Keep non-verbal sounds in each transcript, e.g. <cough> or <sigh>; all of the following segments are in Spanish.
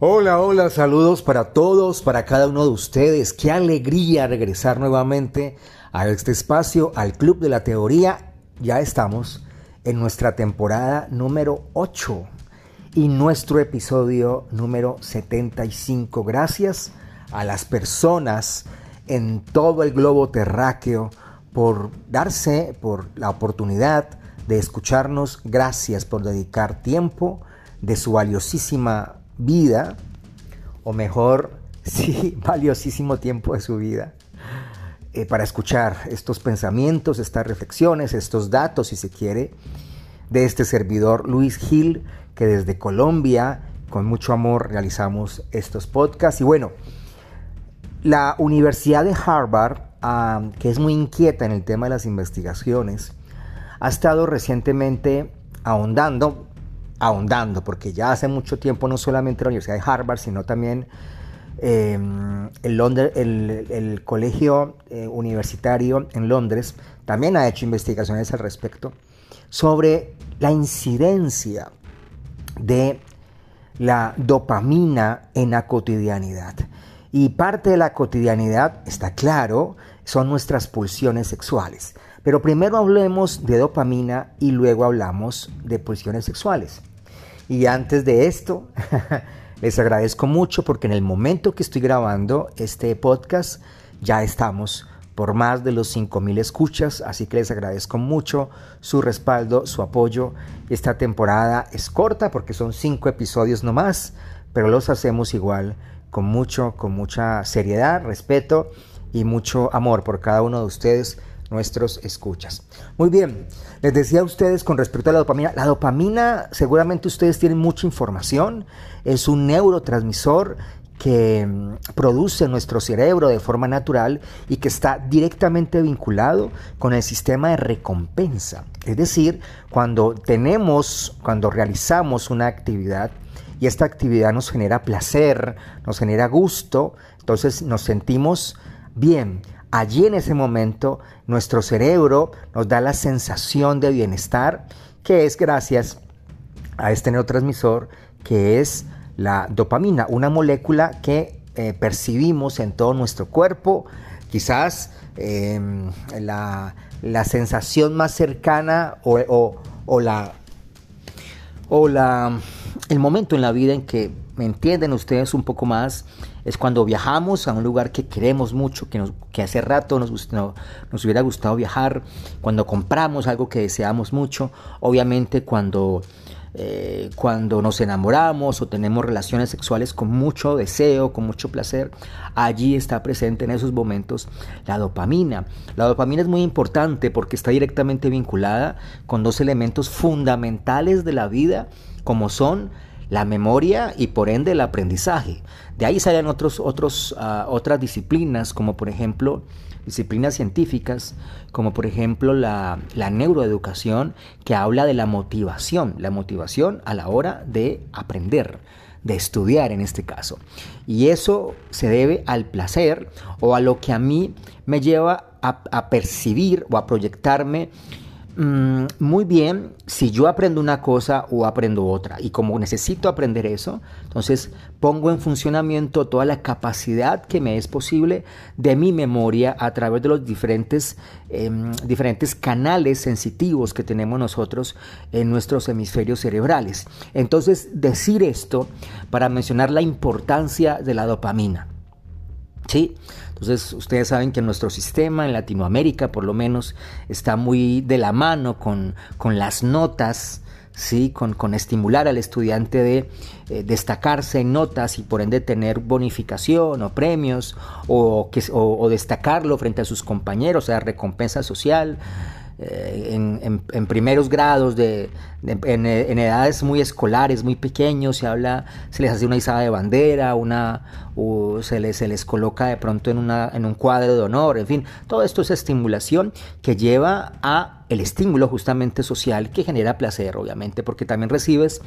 Hola, hola, saludos para todos, para cada uno de ustedes. Qué alegría regresar nuevamente a este espacio, al Club de la Teoría. Ya estamos en nuestra temporada número 8 y nuestro episodio número 75. Gracias a las personas en todo el globo terráqueo por darse, por la oportunidad de escucharnos. Gracias por dedicar tiempo de su valiosísima vida, o mejor, <laughs> sí, valiosísimo tiempo de su vida, eh, para escuchar estos pensamientos, estas reflexiones, estos datos, si se quiere, de este servidor Luis Gil, que desde Colombia, con mucho amor, realizamos estos podcasts. Y bueno, la Universidad de Harvard, ah, que es muy inquieta en el tema de las investigaciones, ha estado recientemente ahondando, ahondando, porque ya hace mucho tiempo no solamente la Universidad de Harvard, sino también em, el, el, Colegio eh, Universitario en Londres también ha hecho investigaciones al respecto sobre la incidencia de la dopamina en la cotidianidad. Y parte de la cotidianidad, está claro, son nuestras pulsiones sexuales. Pero primero hablemos de dopamina y luego hablamos de pulsiones sexuales. Y antes de esto, <laughs> les agradezco mucho porque en el momento que estoy grabando este podcast ya estamos por más de los 5.000 escuchas, así que les agradezco mucho su respaldo, su apoyo. Esta temporada es corta porque son 5 episodios nomás, pero los hacemos igual, con mucho, con mucha seriedad, respeto y mucho amor por cada uno de ustedes nuestros escuchas. Muy bien, les decía a ustedes con respecto a la dopamina, la dopamina seguramente ustedes tienen mucha información, es un neurotransmisor que mm, produce nuestro cerebro de forma natural y que está directamente vinculado con el sistema de recompensa. Es decir, cuando tenemos, cuando realizamos una actividad y esta actividad nos genera placer, nos genera gusto, entonces nos sentimos bien. Allí en ese momento nuestro cerebro nos da la sensación de bienestar que es gracias a este neurotransmisor que es la dopamina, una molécula que eh, percibimos en todo nuestro cuerpo. Quizás em, la, sensación más cercana o, o, la, o la, el momento en la vida en que me entienden ustedes un poco más es cuando viajamos a un lugar que queremos mucho, que, nos, hace rato nos, nos hubiera gustado viajar, cuando compramos algo que deseamos mucho, obviamente cuando, eh, cuando nos enamoramos o tenemos relaciones sexuales con mucho deseo, con mucho placer, allí está presente en esos momentos la dopamina. La dopamina es muy importante porque está directamente vinculada con dos elementos fundamentales de la vida, como son la memoria y por ende el aprendizaje. De ahí salen otros, otros, ah, otras disciplinas, como por ejemplo disciplinas científicas, como por ejemplo la, la, neuroeducación, que habla de la motivación, la motivación a la hora de aprender, de estudiar en este caso. Y eso se debe al placer o a lo que a mí me lleva a, a percibir o a proyectarme Mm, muy bien si yo aprendo una cosa o aprendo otra. Y como necesito aprender eso, entonces pongo en funcionamiento toda la capacidad que me es posible de mi memoria a través de los diferentes, em, diferentes canales sensitivos que tenemos nosotros en nuestros hemisferios cerebrales. Entonces, decir esto para mencionar la importancia de la dopamina. ¿Sí? Entonces, ustedes saben que nuestro sistema en Latinoamérica, por lo menos, está muy de la mano con, las notas, ¿sí? Con, con, estimular al estudiante de eh, destacarse en notas y por ende tener bonificación o premios o, que, o, destacarlo frente a sus compañeros, o sea, recompensa social. Eh, en, primeros grados, de, en, edades muy escolares, muy pequeños, se habla, se les hace una izada de bandera, una, se, les, se les coloca de pronto en, una, en un cuadro de honor, en fin, todo esto es estimulación que lleva a el estímulo justamente social que genera placer, obviamente, porque también recibes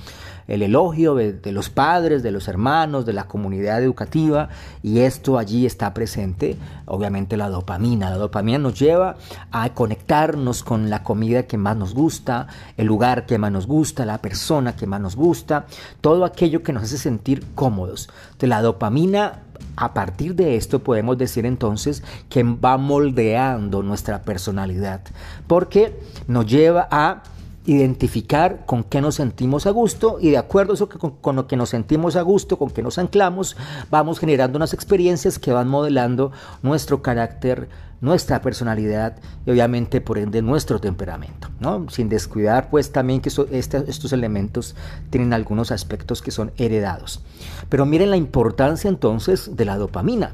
el elogio de, los padres, de los hermanos, de la comunidad educativa, y esto allí está presente, obviamente, la dopamina. La dopamina nos lleva a conectarnos con la comida que más nos gusta, el lugar que más nos gusta, la persona que más nos gusta, todo aquello que nos hace sentir cómodos. De la dopamina a partir de esto podemos decir entonces que va moldeando nuestra personalidad, porque nos lleva a identificar con qué nos sentimos a gusto y de acuerdo a eso con, con, lo que nos sentimos a gusto, con qué nos anclamos, vamos generando unas experiencias que van modelando nuestro carácter, nuestra personalidad y obviamente por ende nuestro temperamento, ¿no? Sin descuidar pues también que estos elementos tienen algunos aspectos que son heredados. Pero miren la importancia entonces de la dopamina.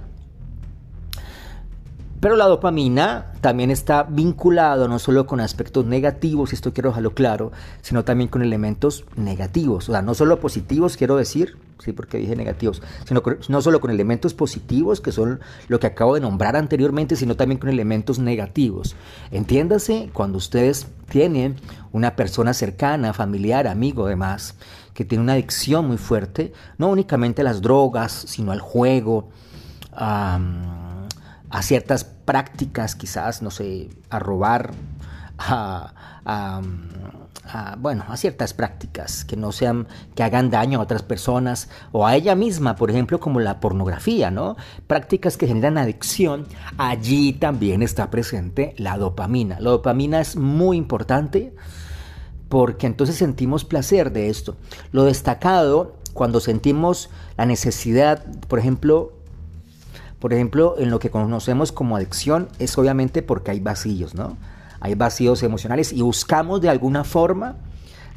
Pero la dopamina también está vinculado no solo con aspectos negativos, esto quiero dejarlo claro, sino también con elementos negativos. O sea, no solo positivos, quiero decir, sí, porque dije negativos, sino no solo con elementos positivos, que son lo que acabo de nombrar anteriormente, sino también con elementos negativos. Entiéndase cuando ustedes tienen una persona cercana, familiar, amigo, demás, que tiene una adicción muy fuerte, no únicamente a las drogas, sino al juego, a ciertas prácticas, quizás, no sé, a robar, a, bueno, a ciertas prácticas que no sean, que hagan daño a otras personas o a ella misma, por ejemplo, como la pornografía, ¿no? Prácticas que generan adicción, allí también está presente la dopamina. La dopamina es muy importante porque entonces sentimos placer de esto. Lo destacado cuando sentimos la necesidad, por ejemplo, por ejemplo, en lo que conocemos como adicción es obviamente porque hay vacíos, ¿no? Hay vacíos emocionales y buscamos de alguna forma,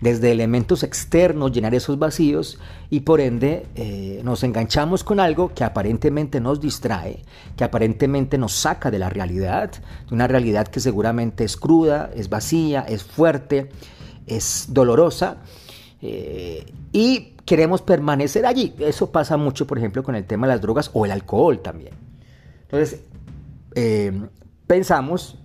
desde elementos externos, llenar esos vacíos y por ende eh, nos enganchamos con algo que aparentemente nos distrae, que aparentemente nos saca de la realidad, de una realidad que seguramente es cruda, es vacía, es fuerte, es dolorosa. Eh, y queremos permanecer allí. Eso pasa mucho, por ejemplo, con el tema de las drogas o el alcohol también. Entonces, eh, pensamos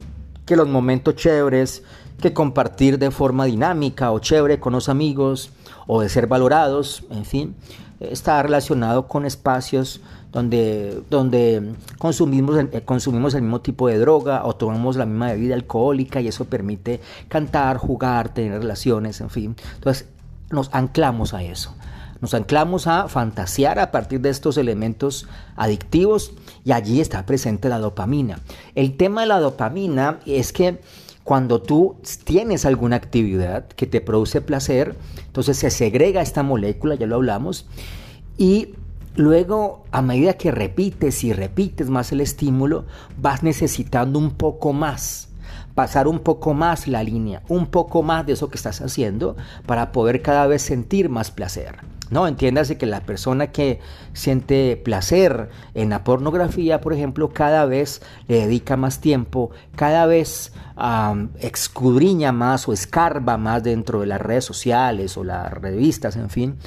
que los momentos chéveres, que compartir de forma dinámica o chévere con los amigos, o de ser valorados, en fin, está relacionado con espacios donde, donde consumimos, eh, consumimos el mismo tipo de droga o tomamos la misma bebida alcohólica y eso permite cantar, jugar, tener relaciones, en fin. Entonces nos anclamos a eso. Nos anclamos a fantasear a partir de estos elementos adictivos y allí está presente la dopamina. El tema de la dopamina es que cuando tú tienes alguna actividad que te produce placer, entonces se segrega esta molécula, ya lo hablamos, y luego a medida que repites y repites más el estímulo, vas necesitando un poco más pasar un poco más la línea, un poco más de eso que estás haciendo para poder cada vez sentir más placer. No, entiéndase que la persona que siente placer en la pornografía, por ejemplo, cada vez le dedica más tiempo, cada vez um, escudriña más o escarba más dentro de las redes sociales o las revistas, en fin,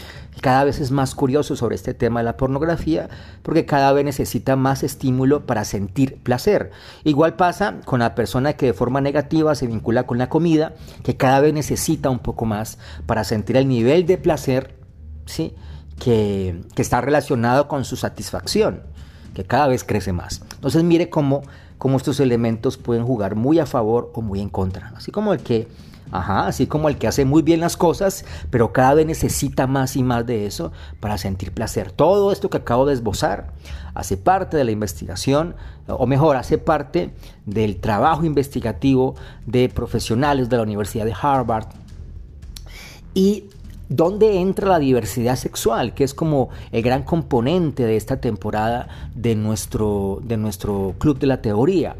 cada vez es más curioso sobre este tema de la pornografía porque cada vez necesita más estímulo para sentir placer. Igual pasa con la persona que de forma negativa se vincula con la comida, que cada vez necesita un poco más para sentir el nivel de placer ¿sí? que, está relacionado con su satisfacción, que cada vez crece más. Entonces mire cómo, cómo estos elementos pueden jugar muy a favor o muy en contra. Así como el que Ajá, así como el que hace muy bien las cosas, pero cada vez necesita más y más de eso para sentir placer. Todo esto que acabo de esbozar hace parte de la investigación, o mejor, hace parte del trabajo investigativo de profesionales de la Universidad de Harvard. Y ¿Dónde entra la diversidad sexual? Que es como el gran componente de esta temporada de nuestro, de nuestro Club de la Teoría.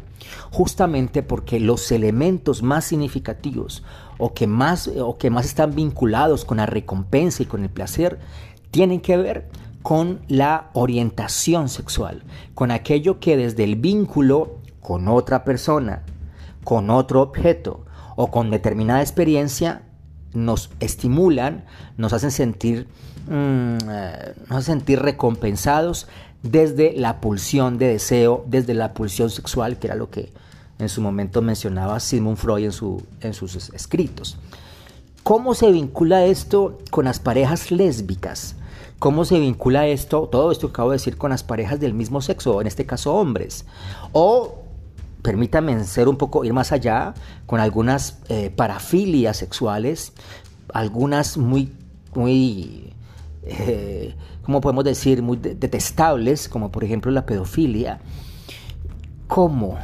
Justamente porque los elementos más significativos o que más, o que más están vinculados con la recompensa y con el placer tienen que ver con la orientación sexual, con aquello que desde el vínculo con otra persona, con otro objeto o con determinada experiencia nos estimulan, nos hacen sentir, mm, eh, nos hacen sentir recompensados desde la pulsión de deseo, desde la pulsión sexual, que era lo que en su momento mencionaba Sigmund Freud en, su, en sus escritos. ¿Cómo se vincula esto con las parejas lésbicas? ¿Cómo se vincula esto, todo esto que acabo de decir, con las parejas del mismo sexo, en este caso hombres? O permítame ser un poco, ir más allá, con algunas eh, parafilias sexuales algunas muy, muy, eh, ¿cómo podemos decir? Muy detestables, como por ejemplo la pedofilia. ¿Cómo?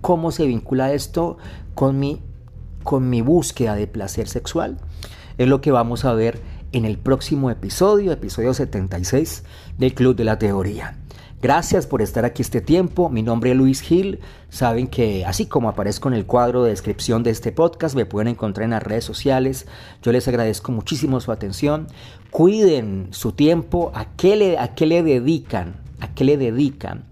¿Cómo se vincula esto con mi, con mi búsqueda de placer sexual? Es lo que vamos a ver en el próximo episodio, episodio 76 del Club de la Teoría. Gracias por estar aquí este tiempo. Mi nombre es Luis Gil. Saben que así como aparezco en el cuadro de descripción de este podcast, me pueden encontrar en las redes sociales. Yo les agradezco muchísimo su atención. Cuiden su tiempo. ¿A qué le, a qué le dedican? ¿A qué le dedican?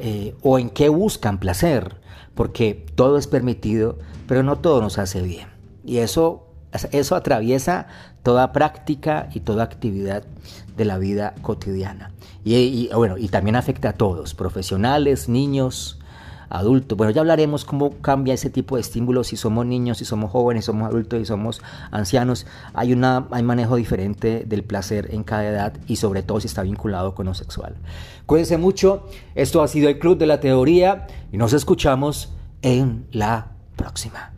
Eh, ¿O en qué buscan placer? Porque todo es permitido, pero no todo nos hace bien. Y eso eso atraviesa toda práctica y toda actividad de la vida cotidiana. Y, bueno, y también afecta a todos, profesionales, niños, adultos. Bueno, ya hablaremos cómo cambia ese tipo de estímulos, si somos niños, si somos jóvenes, si somos adultos, si somos ancianos. Hay, una, hay manejo diferente del placer en cada edad y sobre todo si está vinculado con lo sexual. Cuídense mucho, esto ha sido el Club de la Teoría y nos escuchamos en la próxima.